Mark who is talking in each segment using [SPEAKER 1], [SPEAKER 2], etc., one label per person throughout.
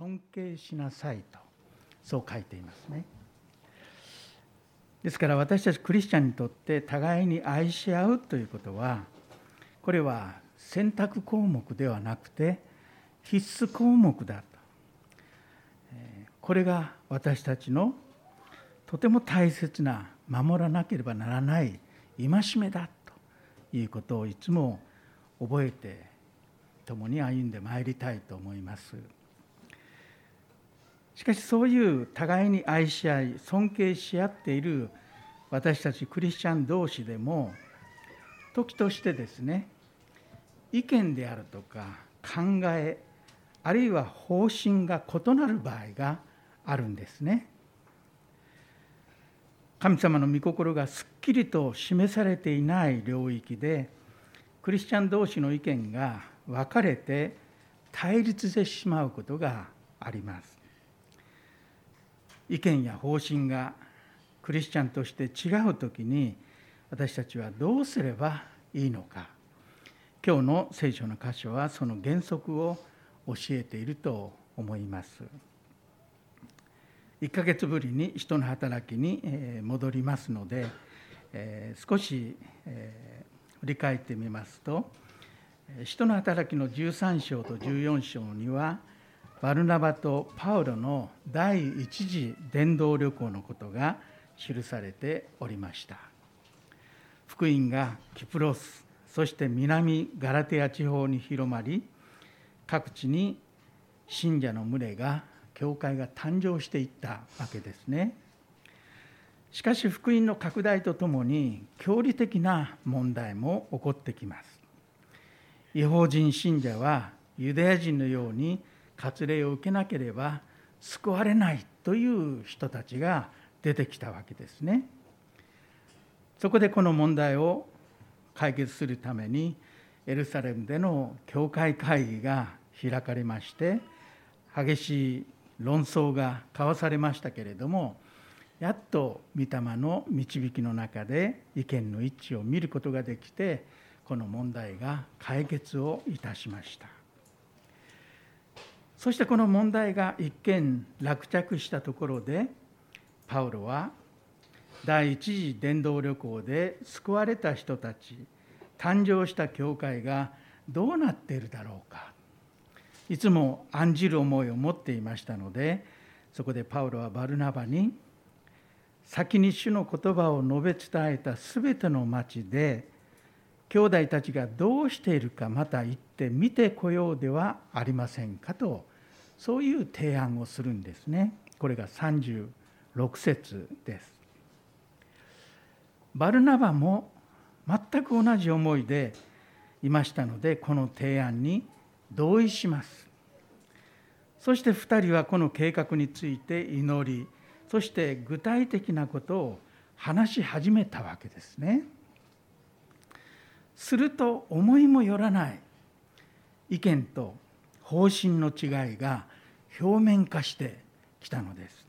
[SPEAKER 1] 尊敬しなさいとそう書いていますね。ですから私たちクリスチャンにとって互いに愛し合うということはこれは選択項目ではなくて必須項目だと。これが私たちのとても大切な守らなければならない戒めだということをいつも覚えて共に歩んでまいりたいと思います。しかしそういう互いに愛し合い尊敬し合っている私たちクリスチャン同士でも時としてですね意見であるとか考えあるいは方針が異なる場合があるんですね。神様の御心がすっきりと示されていない領域でクリスチャン同士の意見が分かれて対立してしまうことがあります。意見や方針がクリスチャンとして違う時に私たちはどうすればいいのか今日の聖書の箇所はその原則を教えていると思います。1ヶ月ぶりに人の働きに戻りますので少し振り返ってみますと人の働きの13章と14章にはバルナバとパウロの第一次伝道旅行のことが記されておりました福音がキプロスそして南ガラテア地方に広まり各地に信者の群れが教会が誕生していったわけですね。しかし福音の拡大とともに教理的な問題も起こってきます。違法人信者はユダヤ人のように割礼を受けなければ救われないという人たちが出てきたわけですね。そこでこの問題を解決するためにエルサレムでの教会会議が開かれまして激しい論争が交わされましたけれどもやっと御霊の導きの中で意見の一致を見ることができてこの問題が解決をいたしましたそしてこの問題が一見落着したところでパウロは第一次伝道旅行で救われた人たち誕生した教会がどうなっているだろうか。いつも案じる思いを持っていましたのでそこでパウロはバルナバに先に主の言葉を述べ伝えた全ての町で兄弟たちがどうしているかまた行って見てこようではありませんかとそういう提案をするんですね。これが36節です。バルナバも全く同じ思いでいましたのでこの提案に同意しますそして2人はこの計画について祈りそして具体的なことを話し始めたわけですねすると思いもよらない意見と方針の違いが表面化してきたのです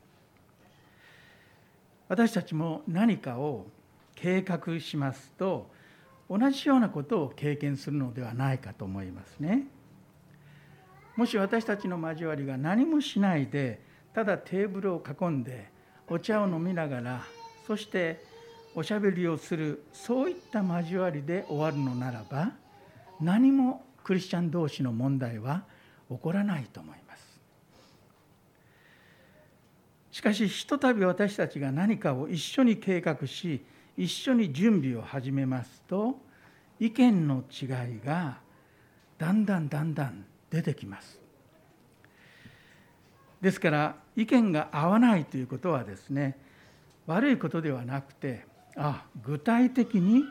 [SPEAKER 1] 私たちも何かを計画しますと同じようなことを経験するのではないかと思いますね。もし私たちの交わりが何もしないでただテーブルを囲んでお茶を飲みながらそしておしゃべりをするそういった交わりで終わるのならば何もクリスチャン同士の問題は起こらないと思います。しかしひとたび私たちが何かを一緒に計画し一緒に準備を始めますと意見の違いがだんだんだんだん出てきます。ですから意見が合わないということはですね悪いことではなくてあ具体的に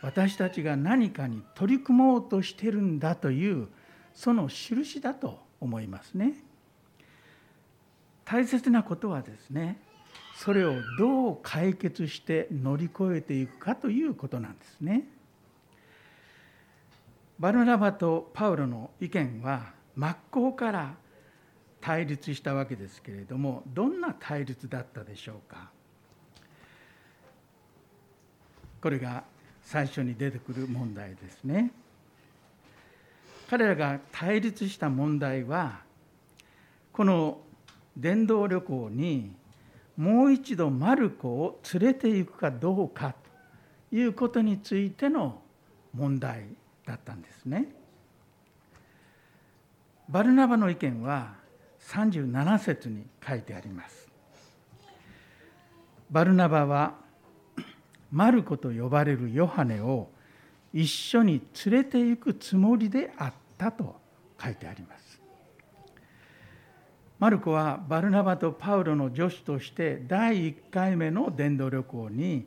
[SPEAKER 1] 私たちが何かに取り組もうとしてるんだというその印だと思いますね。大切なことはですねそれをどう解決して乗り越えていくかということなんですね。バルナバとパウロの意見は真っ向から対立したわけですけれどもどんな対立だったでしょうかこれが最初に出てくる問題ですね彼らが対立した問題はこの伝道旅行にもう一度マルコを連れて行くかどうかということについての問題だったんですね。バルナバの意見は37節に書いてあります。バルナバはマルコと呼ばれるヨハネを一緒に連れて行くつもりであったと書いてあります。マルコはバルナバとパウロの助手として第1回目の伝道旅行に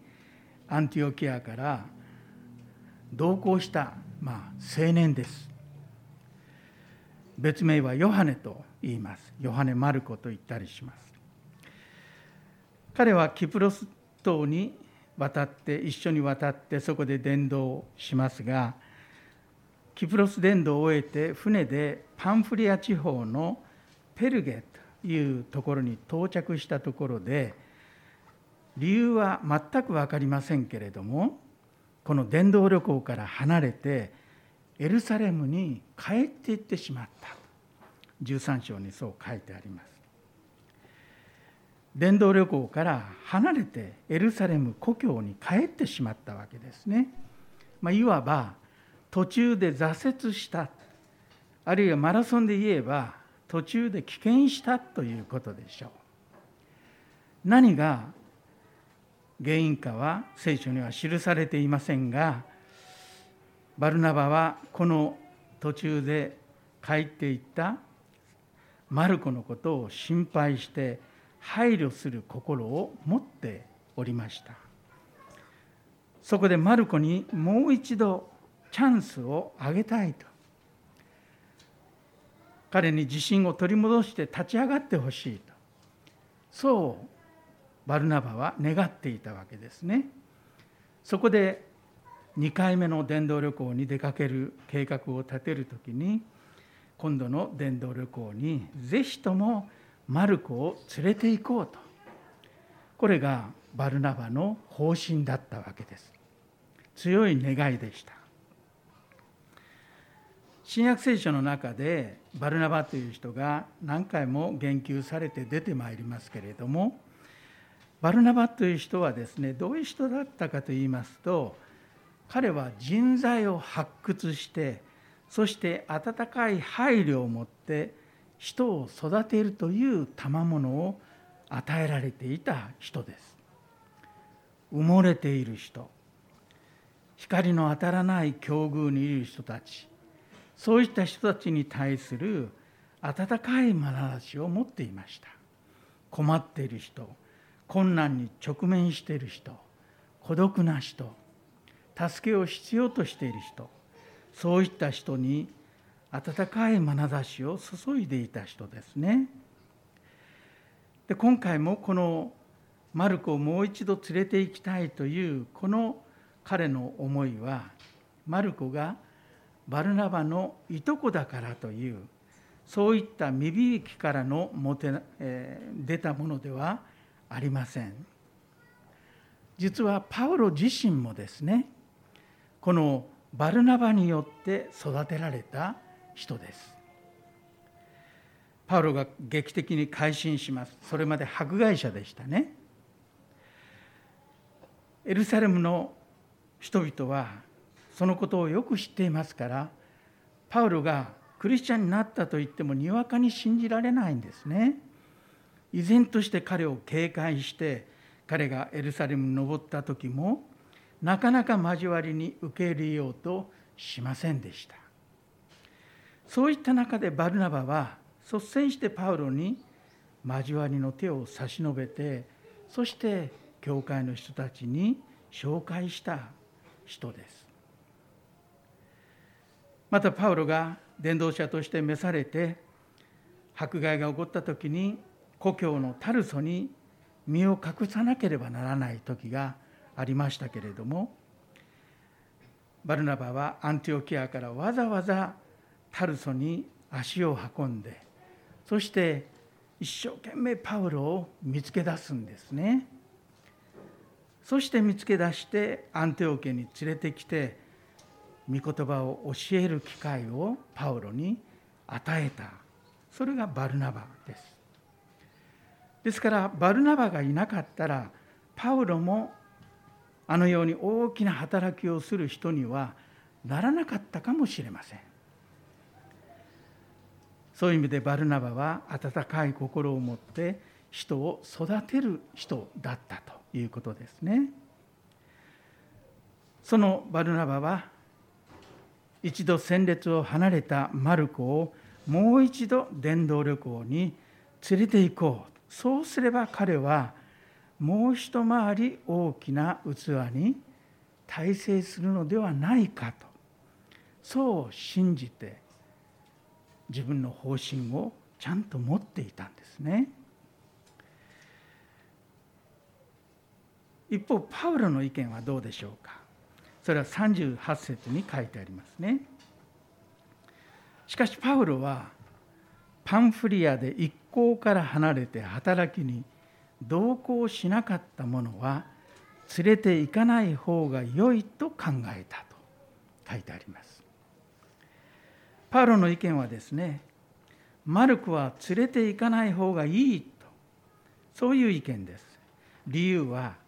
[SPEAKER 1] アンティオキアから同行した、まあ、青年です。別名はヨハネと言います。ヨハネ・マルコと言ったりします。彼はキプロス島に渡って一緒に渡ってそこで伝道しますがキプロス伝道を終えて船でパンフリア地方のペルゲというところに到着したところで理由は全く分かりませんけれどもこの伝道旅行から離れてエルサレムに帰っていってしまった。13章にそう書いてあります。伝道旅行から離れてエルサレム故郷に帰ってしまったわけですね、まあ、いわば途中で挫折した。あるいはマラソンで言えば途中で棄権したということでしょう。何が原因かは聖書には記されていませんがバルナバはこの途中で帰っていったマルコのことを心配して配慮する心を持っておりました。そこでマルコにもう一度チャンスをあげたいと。彼に自信を取り戻して立ち上がってほしいと。そうバルナバは願っていたわけですね。そこで2回目の伝道旅行に出かける計画を立てる時に今度の伝道旅行にぜひともマルコを連れて行こうと。これがバルナバの方針だったわけです。強い願いでした。新約聖書の中でバルナバという人が何回も言及されて出てまいりますけれどもバルナバという人はですねどういう人だったかといいますと彼は人材を発掘してそして温かい配慮を持って人を育てるという賜物を与えられていた人です。埋もれている人光の当たらない境遇にいる人たちそういった人たちに対する温かい眼差しを持っていました。困っている人困難に直面している人孤独な人助けを必要としている人そういった人に温かい眼差しを注いでいた人ですね。で今回もこのマルコをもう一度連れて行きたいというこの彼の思いはマルコがバルナバのいとこだからというそういった未びきからのもて、えー、出たものではありません。実はパウロ自身もですねこのバルナバによって育てられた人です。パウロが劇的に改心します。それまで迫害者でしたね。エルサレムの人々はそのことをよく知っていますからパウロがクリスチャンになったと言ってもにわかに信じられないんですね。依然として彼を警戒して彼がエルサレムに登った時もなかなか交わりに受け入れようとしませんでした。そういった中でバルナバは率先してパウロに交わりの手を差し伸べてそして教会の人たちに紹介した人です。またパウロが伝道者として召されて迫害が起こった時に故郷のタルソに身を隠さなければならない時がありましたけれどもバルナバはアンティオキアからわざわざタルソに足を運んでそして一生懸命パウロを見つけ出すんですね。そして見つけ出してアンティオ家に連れてきて御言葉を教える機会をパウロに与えた。それがバルナバです。ですからバルナバがいなかったらパウロもあのように大きな働きをする人にはならなかったかもしれません。そういう意味でバルナバは温かい心を持って人を育てる人だったということですね。そのバルナバは一度戦列を離れたマルコをもう一度伝道旅行に連れて行こうそうすれば彼はもう一回り大きな器に大成するのではないかとそう信じて自分の方針をちゃんと持っていたんですね。一方パウロの意見はどうでしょうか？それは38節に書いてありますね。しかしパウロはパンフリアで一行から離れて働きに同行しなかった者は連れて行かない方が良いと考えたと書いてあります。パウロの意見はですねマルクは連れて行かない方がいいとそういう意見です。理由は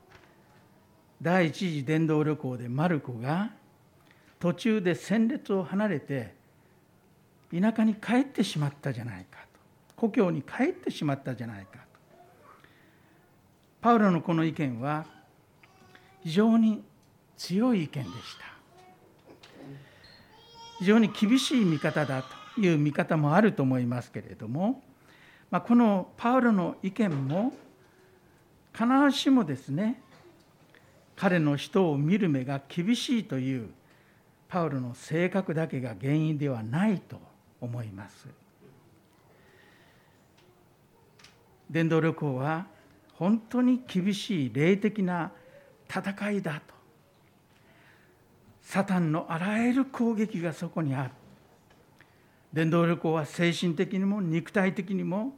[SPEAKER 1] 第一次伝道旅行でマルコが途中で戦列を離れて田舎に帰ってしまったじゃないかと。故郷に帰ってしまったじゃないかと。パウロのこの意見は非常に強い意見でした。非常に厳しい見方だという見方もあると思いますけれども、まあ、このパウロの意見も必ずしもですね彼の人を見る目が厳しいというパウロの性格だけが原因ではないと思います。伝道旅行は本当に厳しい霊的な戦いだと。サタンのあらゆる攻撃がそこにある。伝道旅行は精神的にも肉体的にも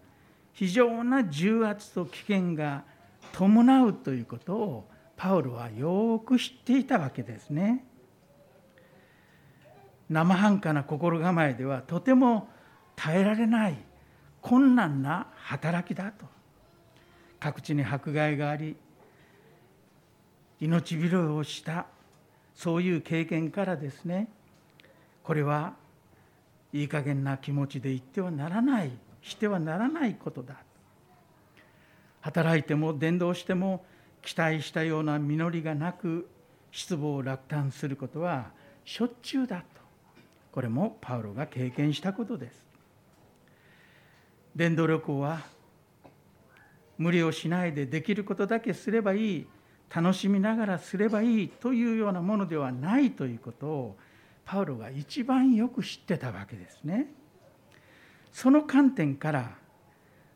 [SPEAKER 1] 非常な重圧と危険が伴うということをパウロはよく知っていたわけですね。生半可な心構えではとても耐えられない困難な働きだと各地に迫害があり命拾いをしたそういう経験からですねこれはいい加減な気持ちで言ってはならないしてはならないことだ働いても伝道しても期待したような実りがなく失望落胆することはしょっちゅうだと。これもパウロが経験したことです。伝道旅行は無理をしないでできることだけすればいい。楽しみながらすればいいというようなものではないということをパウロが一番よく知ってたわけですね。その観点から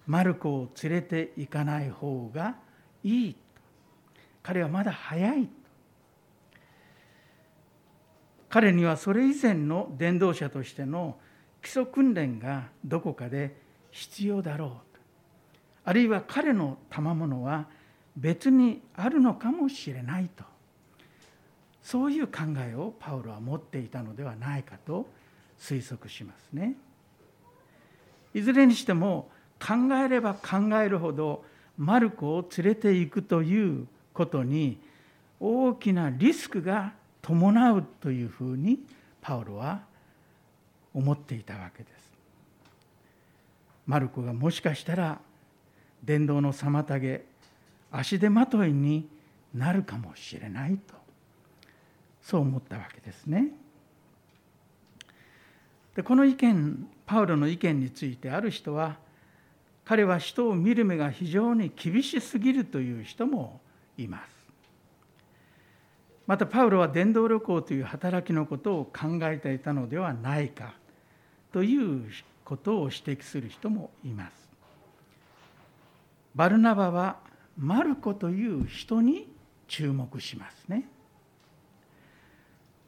[SPEAKER 1] マルコを連れて行かない方がいい彼はまだ早い。彼にはそれ以前の伝道者としての基礎訓練がどこかで必要だろうあるいは彼の賜物は別にあるのかもしれないと。そういう考えをパウロは持っていたのではないかと推測しますね。いずれにしても考えれば考えるほどマルコを連れていくということに大きなリスクが伴うというふうにパウロは思っていたわけです。マルコがもしかしたら伝道の妨げ足手まといになるかもしれないとそう思ったわけですね。でこの意見パウロの意見についてある人は彼は人を見る目が非常に厳しすぎるという人もいます。またパウロは伝道旅行という働きのことを考えていたのではないかということを指摘する人もいます。バルナバはマルコという人に注目しますね。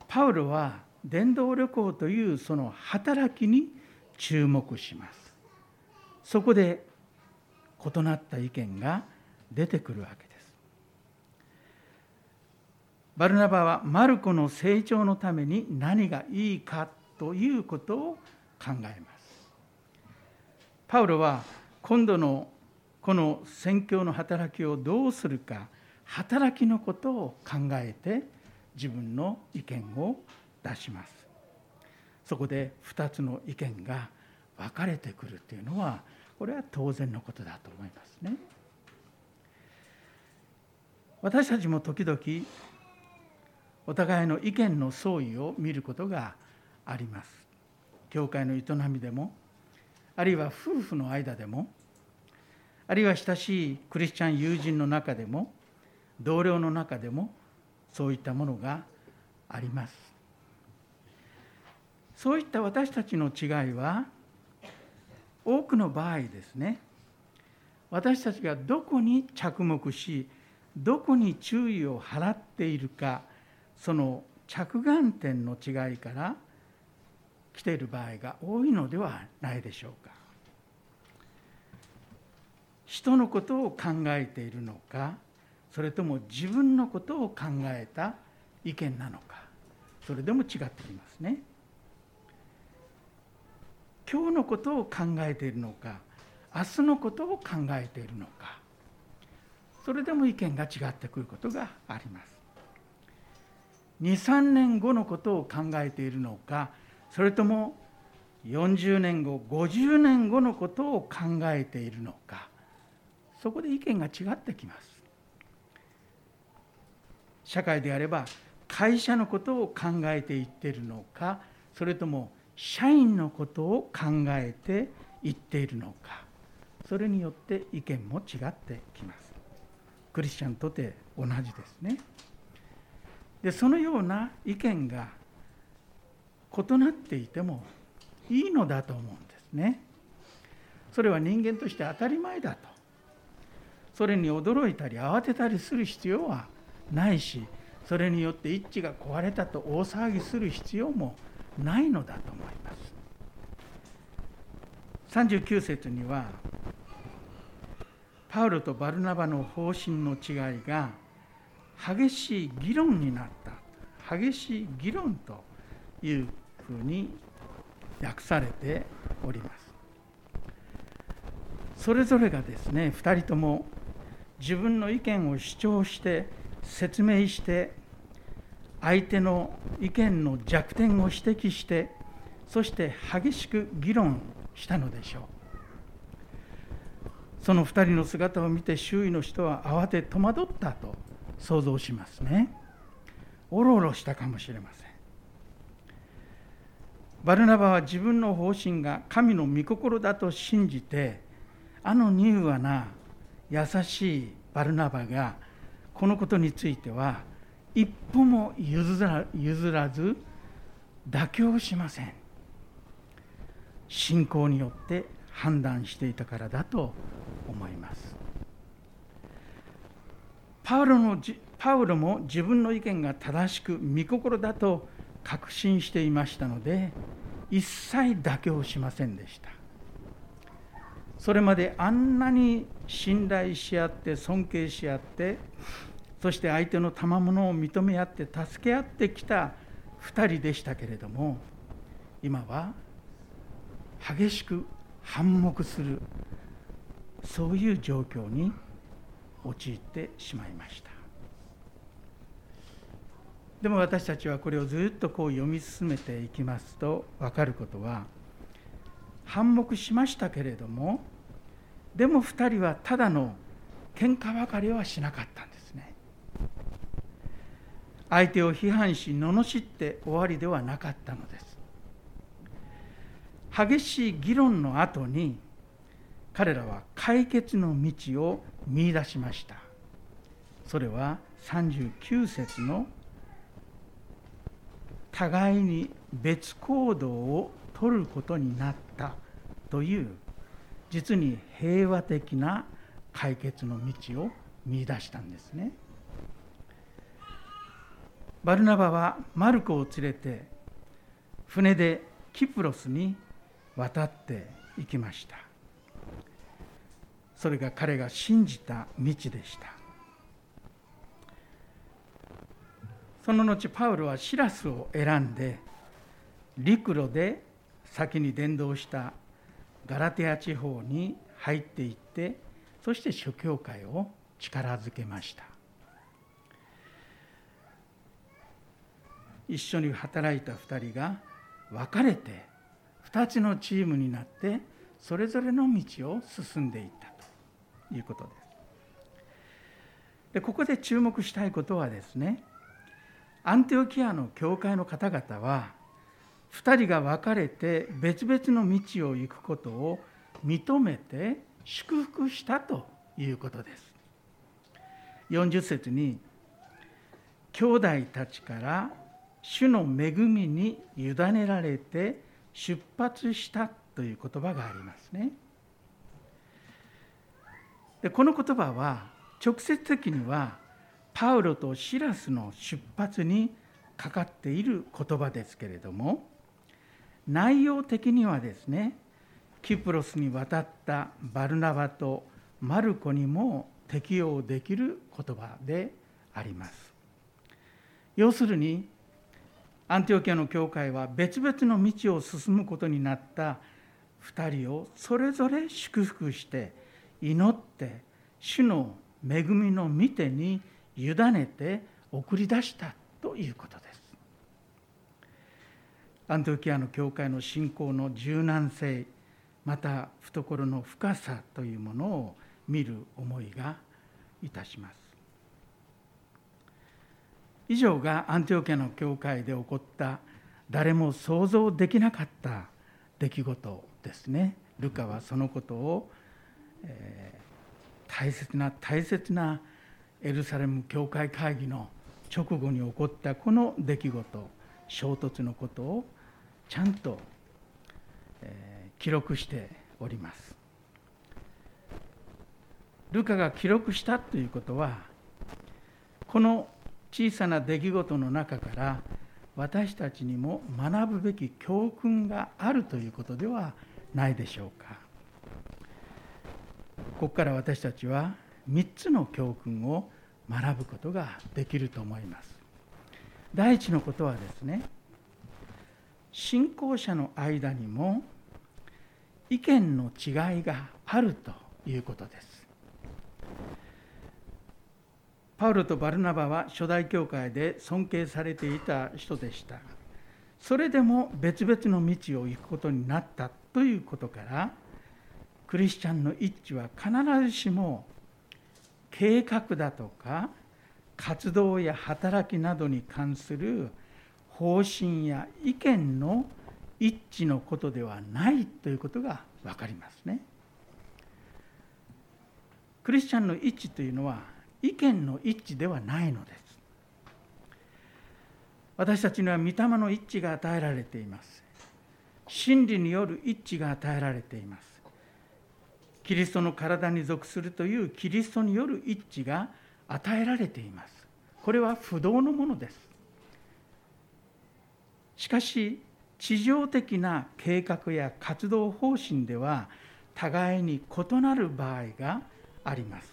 [SPEAKER 1] パウロは伝道旅行というその働きに注目します。そこで異なった意見が出てくるわけバルナバはマルコの成長のために何がいいかということを考えます。パウロは今度のこの宣教の働きをどうするか働きのことを考えて自分の意見を出します。そこで2つの意見が分かれてくるというのはこれは当然のことだと思いますね。私たちも時々お互いの意見の相違を見ることがあります。教会の営みでもあるいは夫婦の間でもあるいは親しいクリスチャン友人の中でも同僚の中でもそういったものがあります。そういった私たちの違いは多くの場合ですね私たちがどこに着目しどこに注意を払っているかその着眼点の違いから来ている場合が多いのではないでしょうか。人のことを考えているのかそれとも自分のことを考えた意見なのかそれでも違ってきますね。今日のことを考えているのか明日のことを考えているのかそれでも意見が違ってくることがあります。23年後のことを考えているのかそれとも40年後50年後のことを考えているのかそこで意見が違ってきます。社会であれば会社のことを考えていっているのかそれとも社員のことを考えていっているのかそれによって意見も違ってきます。クリスチャンとて同じですね。でそのような意見が異なっていてもいいのだと思うんですね。それは人間として当たり前だと。それに驚いたり慌てたりする必要はないしそれによって一致が壊れたと大騒ぎする必要もないのだと思います。39節にはパウロとバルナバの方針の違いが激しい議論になった。激しい議論というふうに訳されております。それぞれがですね2人とも自分の意見を主張して説明して相手の意見の弱点を指摘してそして激しく議論したのでしょう。その2人の姿を見て周囲の人は慌て戸惑ったと想像しますね。おろおろしたかもしれません。バルナバは自分の方針が神の御心だと信じてあの柔和な優しいバルナバがこのことについては一歩も譲ら譲らず妥協しません。信仰によって判断していたからだと思います。パウロのパウロも自分の意見が正しく御心だと確信していましたので一切妥協しませんでした。それまであんなに信頼し合って尊敬し合ってそして相手の賜物を認め合って助け合ってきた2人でしたけれども今は激しく反目するそういう状況に陥ってしまいました。でも私たちはこれをずっとこう読み進めていきますと分かることは反目しましたけれどもでも2人はただの喧嘩別れはしなかったんですね。相手を批判し罵って終わりではなかったのです。激しい議論の後に彼らは解決の道を見いだしましたそれは39節の互いに別行動を取ることになったという実に平和的な解決の道を見いだしたんですね。バルナバはマルコを連れて船でキプロスに渡っていきましたそれが彼が信じた道でした。その後パウロはシラスを選んで陸路で先に伝道したガラテア地方に入っていってそして諸教会を力づけました。一緒に働いた2人が分かれて2つのチームになってそれぞれの道を進んでいった。いうことですでここで注目したいことはですねアンテオキアの教会の方々は2人が分かれて別々の道を行くことを認めて祝福したということです。40節に兄弟たちから主の恵みに委ねられて出発したという言葉がありますね。でこの言葉は直接的にはパウロとシラスの出発にかかっている言葉ですけれども内容的にはですねキプロスに渡ったバルナバとマルコにも適用できる言葉であります。要するにアンティオキアの教会は別々の道を進むことになった2人をそれぞれ祝福して祈って主の恵みの御手に委ねて送り出したということです。アントキアの教会の信仰の柔軟性また懐の深さというものを見る思いがいたします。以上がアンティオキアの教会で起こった誰も想像できなかった出来事ですね。ルカはそのことを、えー、大切な大切なエルサレム教会会議の直後に起こったこの出来事衝突のことをちゃんと、えー、記録しております。ルカが記録したということはこの小さな出来事の中から私たちにも学ぶべき教訓があるということではないでしょうか。ここから私たちは3つの教訓を学ぶことができると思います。第一のことはですね信仰者の間にも意見の違いがあるということです。パウロとバルナバは初代教会で尊敬されていた人でした。それでも別々の道を行くことになったということからクリスチャンの一致は必ずしも計画だとか活動や働きなどに関する方針や意見の一致のことではないということが分かりますね。クリスチャンの一致というのは意見の一致ではないのです。私たちには御霊の一致が与えられています。真理による一致が与えられています。キリストの体に属するというキリストによる一致が与えられています。これは不動のものです。しかし地上的な計画や活動方針では互いに異なる場合があります。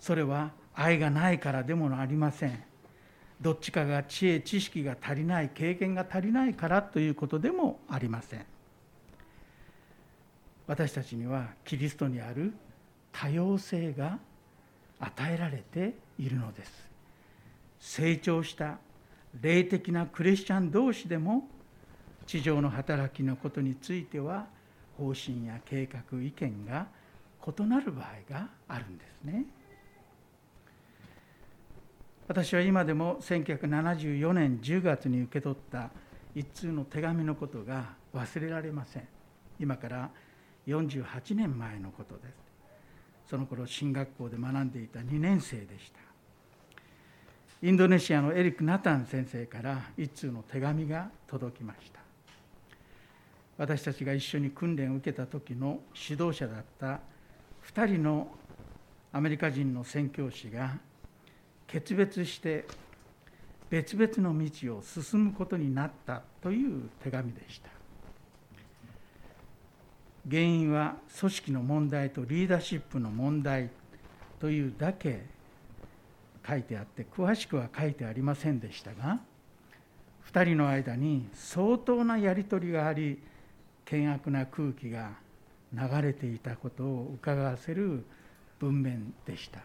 [SPEAKER 1] それは愛がないからでもありません。どっちかが知恵知識が足りない経験が足りないからということでもありません。私たちにはキリストにある多様性が与えられているのです。成長した霊的なクリスチャン同士でも地上の働きのことについては方針や計画意見が異なる場合があるんですね。私は今でも1974年10月に受け取った一通の手紙のことが忘れられません。今から48年前のことです。その頃進学校で学んでいた2年生でした。インドネシアのエリック・ナタン先生から一通の手紙が届きました。私たちが一緒に訓練を受けた時の指導者だった2人のアメリカ人の宣教師が決別して別々の道を進むことになったという手紙でした。原因は組織の問題とリーダーシップの問題というだけ書いてあって詳しくは書いてありませんでしたが2人の間に相当なやり取りがあり険悪な空気が流れていたことを伺わせる文面でした。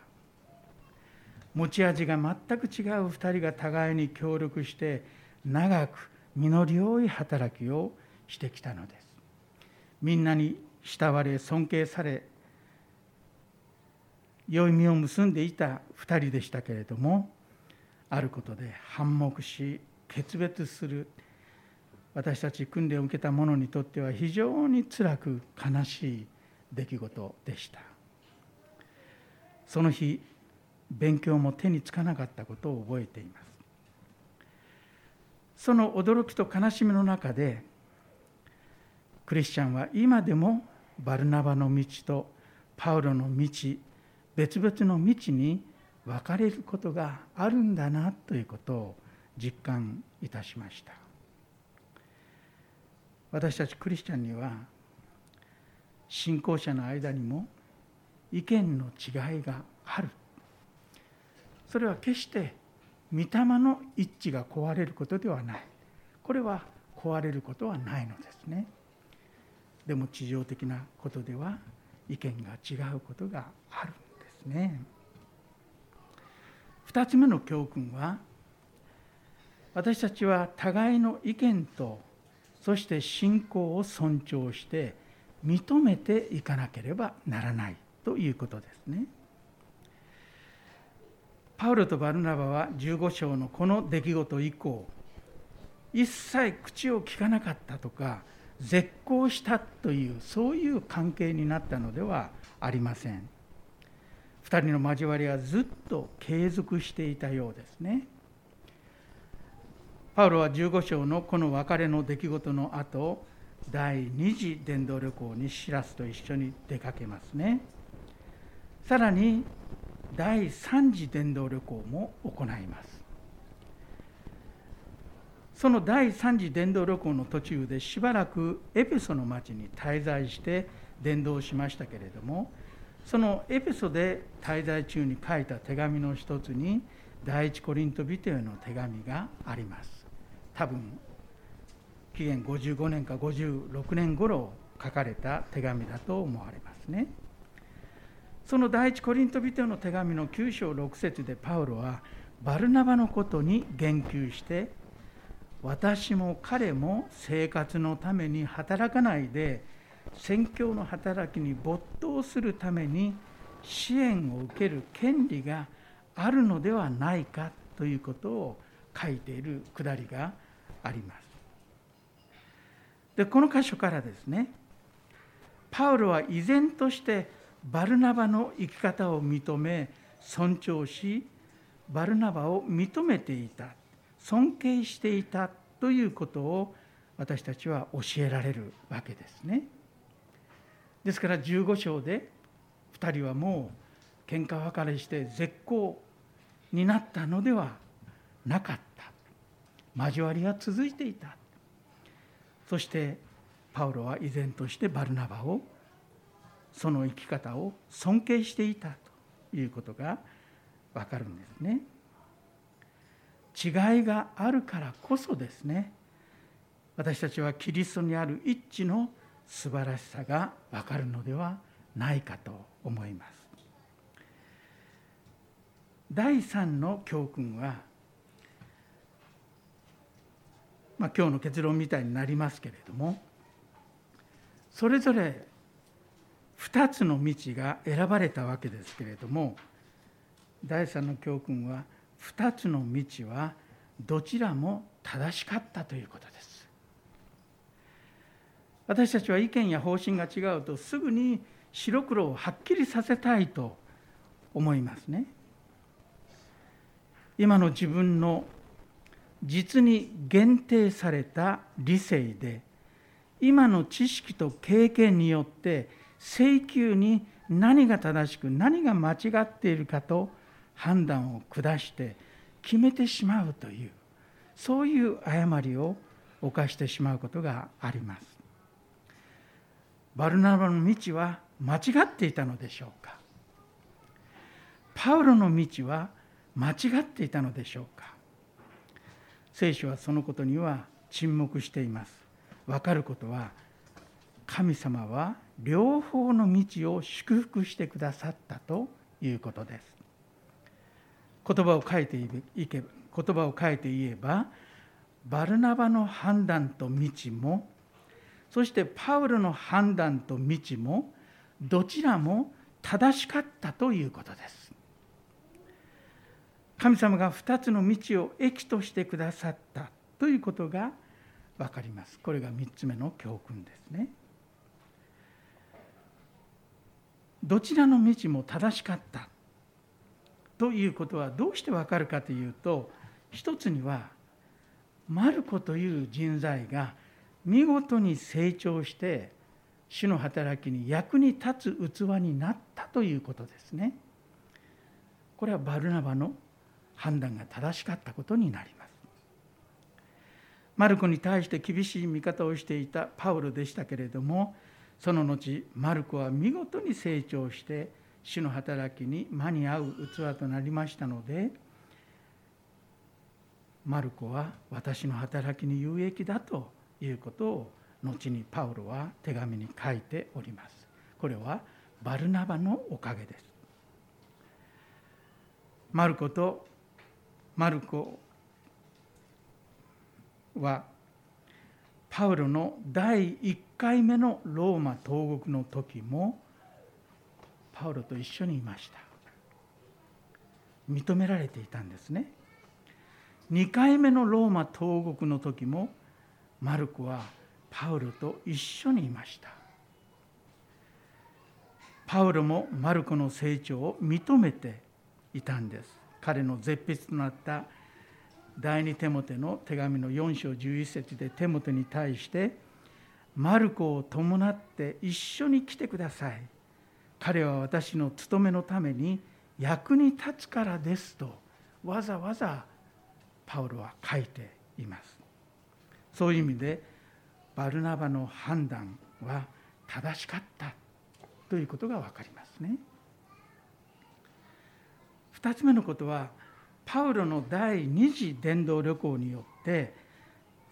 [SPEAKER 1] 持ち味が全く違う2人が互いに協力して長く実り多い働きをしてきたのです。みんなに慕われ尊敬され良い実を結んでいた2人でしたけれどもあることで反目し決別する私たち訓練を受けた者にとっては非常につらく悲しい出来事でした。その日勉強も手につかなかったことを覚えています。その驚きと悲しみの中でクリスチャンは今でもバルナバの道とパウロの道別々の道に分かれることがあるんだなということを実感いたしました。私たちクリスチャンには信仰者の間にも意見の違いがある。それは決して御霊の一致が壊れることではない。これは壊れることはないのですね。でも地上的なことでは意見が違うことがあるんですね2つ目の教訓は私たちは互いの意見とそして信仰を尊重して認めていかなければならないということですね。パウロとバルナバは15章のこの出来事以降一切口を聞かなかったとか絶交したというそういう関係になったのではありません。2人の交わりはずっと継続していたようですね。パウロは15章のこの別れの出来事の後第2次伝道旅行にシラスと一緒に出かけますね。さらに第3次伝道旅行も行います。その第3次伝道旅行の途中でしばらくエペソの町に滞在して伝道しましたけれどもそのエペソで滞在中に書いた手紙の一つに第一コリントビテへの手紙があります多分紀元55年か56年頃書かれた手紙だと思われますね。その第一コリント人の手紙の9章6節でパウロはバルナバのことに言及して私も彼も生活のために働かないで宣教の働きに没頭するために支援を受ける権利があるのではないかということを書いているくだりがあります。でこの箇所からですねパウロは依然としてバルナバの生き方を認め尊重しバルナバを認めていた尊敬していたということを私たちは教えられるわけですね。ですから15章で2人はもう喧嘩別れして絶好になったのではなかった交わりは続いていたそしてパウロは依然としてバルナバをその生き方を尊敬していたということが分かるんですね。違いがあるからこそですね私たちはキリストにある一致の素晴らしさが分かるのではないかと思います。第3の教訓は、まあ、今日の結論みたいになりますけれどもそれぞれ2つの道が選ばれたわけですけれども第3の教訓は2つの道はどちらも正しかったということです。私たちは意見や方針が違うとすぐに白黒をはっきりさせたいと思いますね。今の自分の実に限定された理性で今の知識と経験によって請求に何が正しく何が間違っているかと判断を下して決めてしまうというそういう誤りを犯してしまうことがあります。バルナバの道は間違っていたのでしょうか？パウロの道は間違っていたのでしょうか？聖書はそのことには沈黙しています。分かることは神様は両方の道を祝福してくださったということです言葉を変えていけ言葉を変えて言えばバルナバの判断と道もそしてパウロの判断と道もどちらも正しかったということです。神様が2つの道を益としてくださったということが分かります。これが3つ目の教訓ですね。どちらの道も正しかったということはどうして分かるかというと一つにはマルコという人材が見事に成長して主の働きに役に立つ器になったということですね。これはバルナバの判断が正しかったことになります。マルコに対して厳しい見方をしていたパウロでしたけれどもその後マルコは見事に成長して主の働きに間に合う器となりましたのでマルコは私の働きに有益だということを後にパウロは手紙に書いております。これはバルナバのおかげです。マルコとマルコはパウロの第1回目のローマ投獄の時もパウロと一緒にいました。認められていたんですね。2回目のローマ投獄の時もマルコはパウロと一緒にいました。パウロもマルコの成長を認めていたんです。彼の絶筆となった第二テモテの手紙の4章11節でテモテに対して「マルコを伴って一緒に来てください」「彼は私の務めのために役に立つからです」とわざわざパウロは書いています。そういう意味でバルナバの判断は正しかったということが分かりますね。2つ目のことはパウロの第二次伝道旅行によって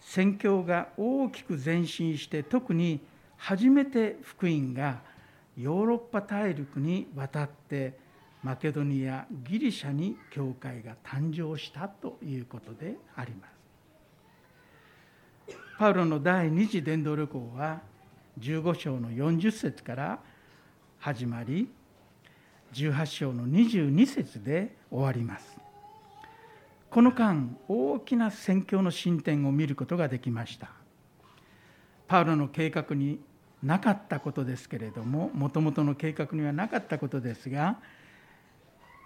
[SPEAKER 1] 宣教が大きく前進して特に初めて福音がヨーロッパ大陸に渡ってマケドニアギリシャに教会が誕生したということであります。パウロの第二次伝道旅行は15章の40節から始まり18章の22節で終わります。この間大きな宣教の進展を見ることができました。パウロの計画になかったことですけれどももともとの計画にはなかったことですが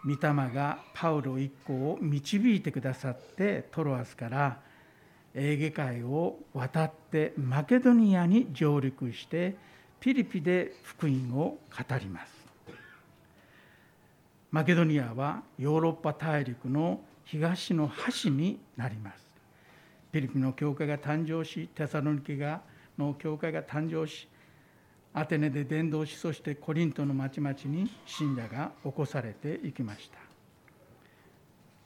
[SPEAKER 1] 御霊がパウロ一行を導いてくださってトロアスからエーゲ海を渡ってマケドニアに上陸してピリピで福音を語ります。マケドニアはヨーロッパ大陸の東の端になります。ピリピの教会が誕生しテサロニケがの教会が誕生しアテネで伝道しそしてコリントの町々に信者が起こされていきました。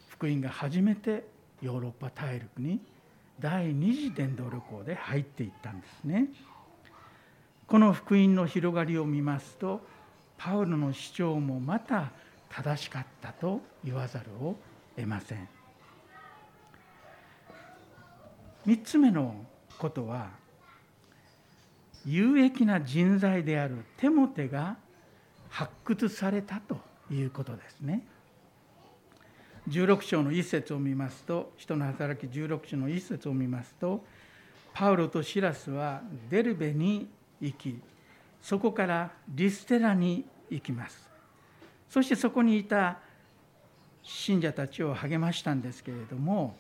[SPEAKER 1] 福音が初めてヨーロッパ大陸に第二次伝道旅行で入っていったんですね。この福音の広がりを見ますとパウロの主張もまた正しかったと言わざるを得ません。3つ目のことは有益な人材であるテモテが発掘されたということですね。16章の一節を見ますと人の働き16章の一節を見ますとパウロとシラスはデルベに行きそこからリステラに行きます。そしてそこにいた信者たちを励ましたんですけれども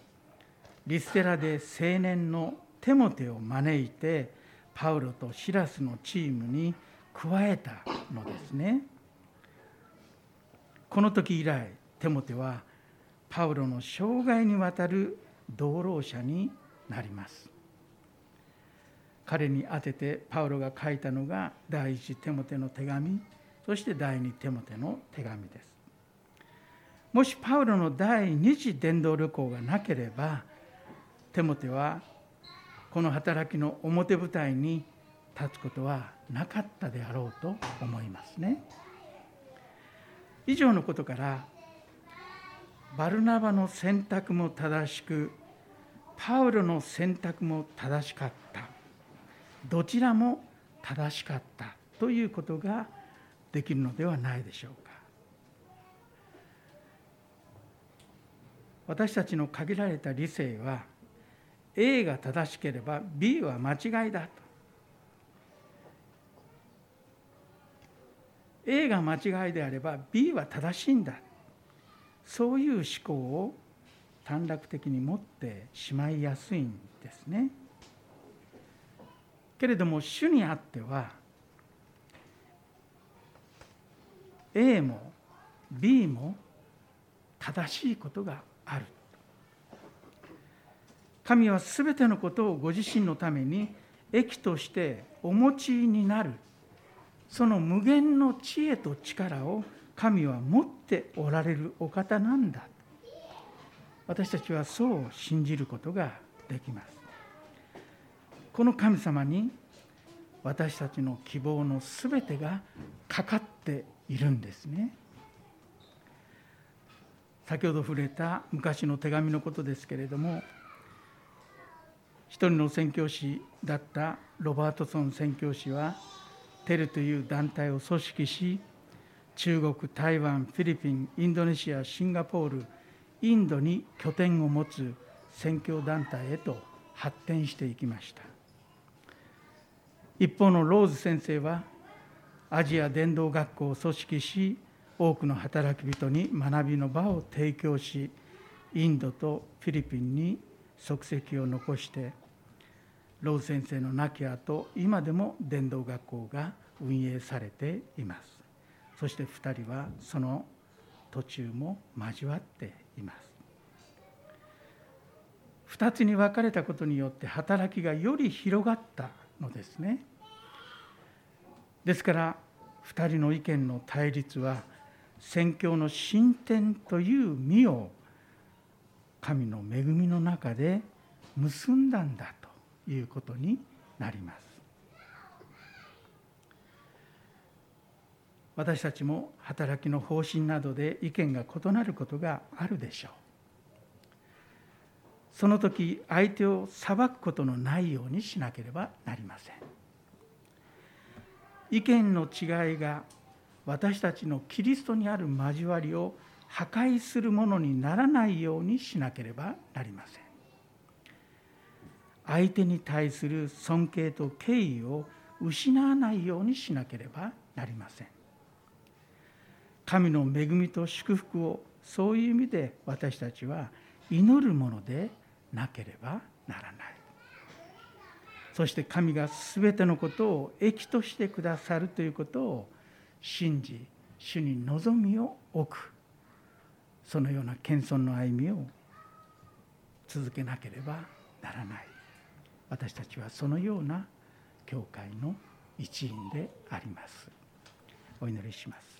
[SPEAKER 1] リステラで青年のテモテを招いてパウロとシラスのチームに加えたのですね。この時以来テモテはパウロの生涯にわたる同労者になります。彼に宛ててパウロが書いたのが第一テモテの手紙そして第二テモテの手紙です。もしパウロの第二次伝道旅行がなければテモテはこの働きの表舞台に立つことはなかったであろうと思いますね。以上のことからバルナバの選択も正しくパウロの選択も正しかった。どちらも正しかった。ということができるのではないでしょうか。私たちの限られた理性は A が正しければ B は間違いだと。A が間違いであれば B は正しいんだ。そういう思考を短絡的に持ってしまいやすいんですね。けれども主にあっては A も B も正しいことがある。神は全てのことをご自身のために益としてお持ちになる。その無限の知恵と力を神は持っておられるお方なんだ。私たちはそう信じることができます。この神様に私たちの希望のすべてがかかっているんですね。先ほど触れた昔の手紙のことですけれども一人の宣教師だったロバートソン宣教師はテルという団体を組織し中国台湾フィリピンインドネシアシンガポールインドに拠点を持つ宣教団体へと発展していきました。一方のローズ先生はアジア伝道学校を組織し多くの働き人に学びの場を提供しインドとフィリピンに足跡を残してロー先生の亡き後今でも伝道学校が運営されています。そして2人はその途中も交わっています。2つに分かれたことによって働きがより広がったのですね。ですから2人の意見の対立は宣教の進展という実を神の恵みの中で結んだんだと。いうことになります。私たちも働きの方針などで意見が異なることがあるでしょう。その時相手を裁くことのないようにしなければなりません。意見の違いが私たちのキリストにある交わりを破壊するものにならないようにしなければなりません。相手に対する尊敬と敬意を失わないようにしなければなりません。神の恵みと祝福をそういう意味で私たちは祈るものでなければならない。そして神が全てのことを益としてくださるということを信じ主に望みを置く。そのような謙遜の歩みを続けなければならない。私たちはそのような教会の一員であります。お祈りします。